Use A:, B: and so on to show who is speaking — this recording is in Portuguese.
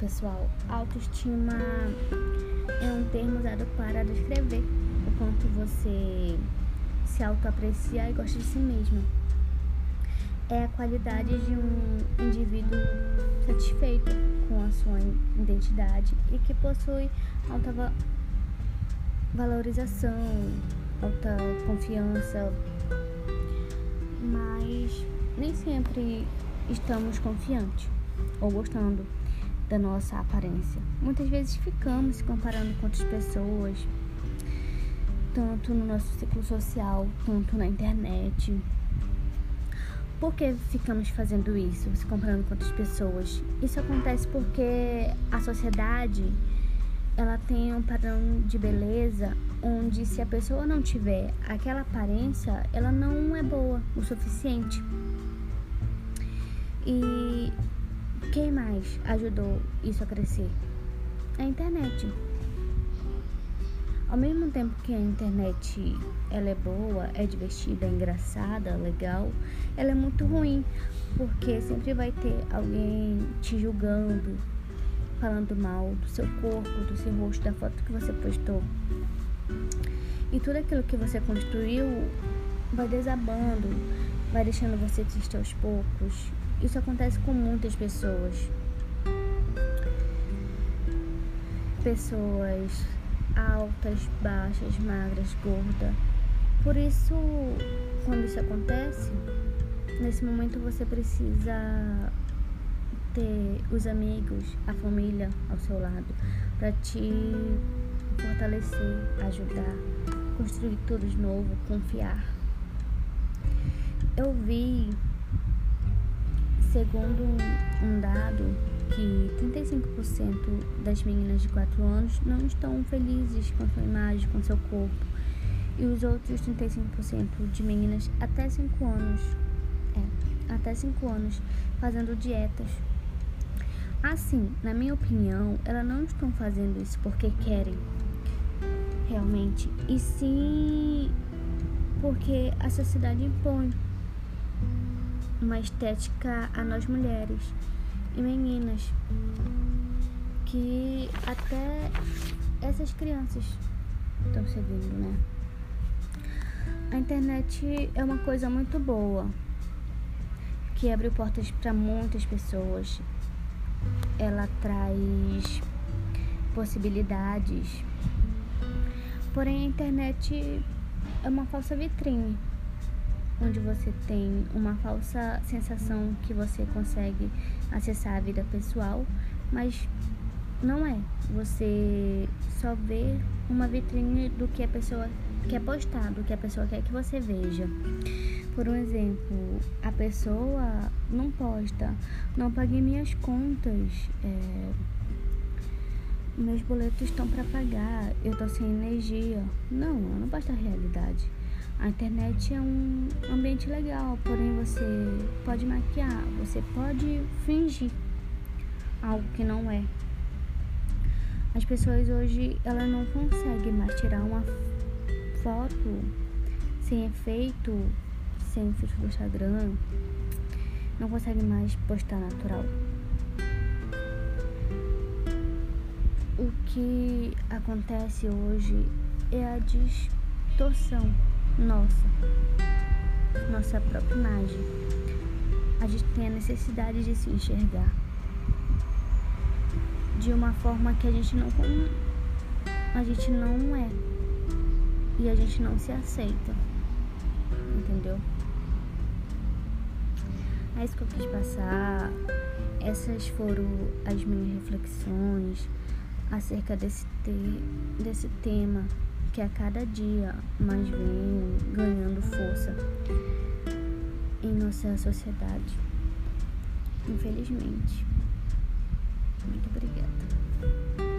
A: pessoal, autoestima é um termo usado para descrever o quanto você se autoaprecia e gosta de si mesmo. É a qualidade de um indivíduo satisfeito com a sua identidade e que possui alta valorização, alta confiança, mas nem sempre estamos confiantes ou gostando da nossa aparência. Muitas vezes ficamos se comparando com outras pessoas, tanto no nosso ciclo social, quanto na internet. Por que ficamos fazendo isso, se comparando com outras pessoas? Isso acontece porque a sociedade ela tem um padrão de beleza onde se a pessoa não tiver aquela aparência, ela não é boa o suficiente. E quem mais ajudou isso a crescer? A internet. Ao mesmo tempo que a internet ela é boa, é divertida, é engraçada, legal, ela é muito ruim, porque sempre vai ter alguém te julgando, falando mal do seu corpo, do seu rosto, da foto que você postou. E tudo aquilo que você construiu vai desabando, vai deixando você triste aos poucos. Isso acontece com muitas pessoas. Pessoas altas, baixas, magras, gordas. Por isso, quando isso acontece, nesse momento você precisa ter os amigos, a família ao seu lado para te fortalecer, ajudar, construir tudo de novo, confiar. Eu vi, segundo um dado, que 35% das meninas de 4 anos não estão felizes com sua imagem, com seu corpo, e os outros 35% de meninas até 5 anos, é, até 5 anos, fazendo dietas. Assim, na minha opinião, elas não estão fazendo isso porque querem realmente, e sim porque a sociedade impõe uma estética a nós mulheres e meninas que até essas crianças estão seguindo, né? A internet é uma coisa muito boa que abre portas para muitas pessoas ela traz possibilidades. Porém, a internet é uma falsa vitrine, onde você tem uma falsa sensação que você consegue acessar a vida pessoal, mas não é. Você só vê uma vitrine do que a pessoa quer postar, do que a pessoa quer que você veja. Por um exemplo, a pessoa não posta, não paguei minhas contas, é, meus boletos estão para pagar, eu tô sem energia. Não, não basta a realidade. A internet é um ambiente legal, porém você pode maquiar, você pode fingir algo que não é. As pessoas hoje elas não conseguem mais tirar uma foto sem efeito sem filtro do Instagram, não consegue mais postar natural. O que acontece hoje é a distorção nossa, nossa própria imagem. A gente tem a necessidade de se enxergar de uma forma que a gente não a gente não é e a gente não se aceita, entendeu? É isso que eu quis passar. Essas foram as minhas reflexões acerca desse, te desse tema que a cada dia mais vem ganhando força em nossa sociedade. Infelizmente. Muito obrigada.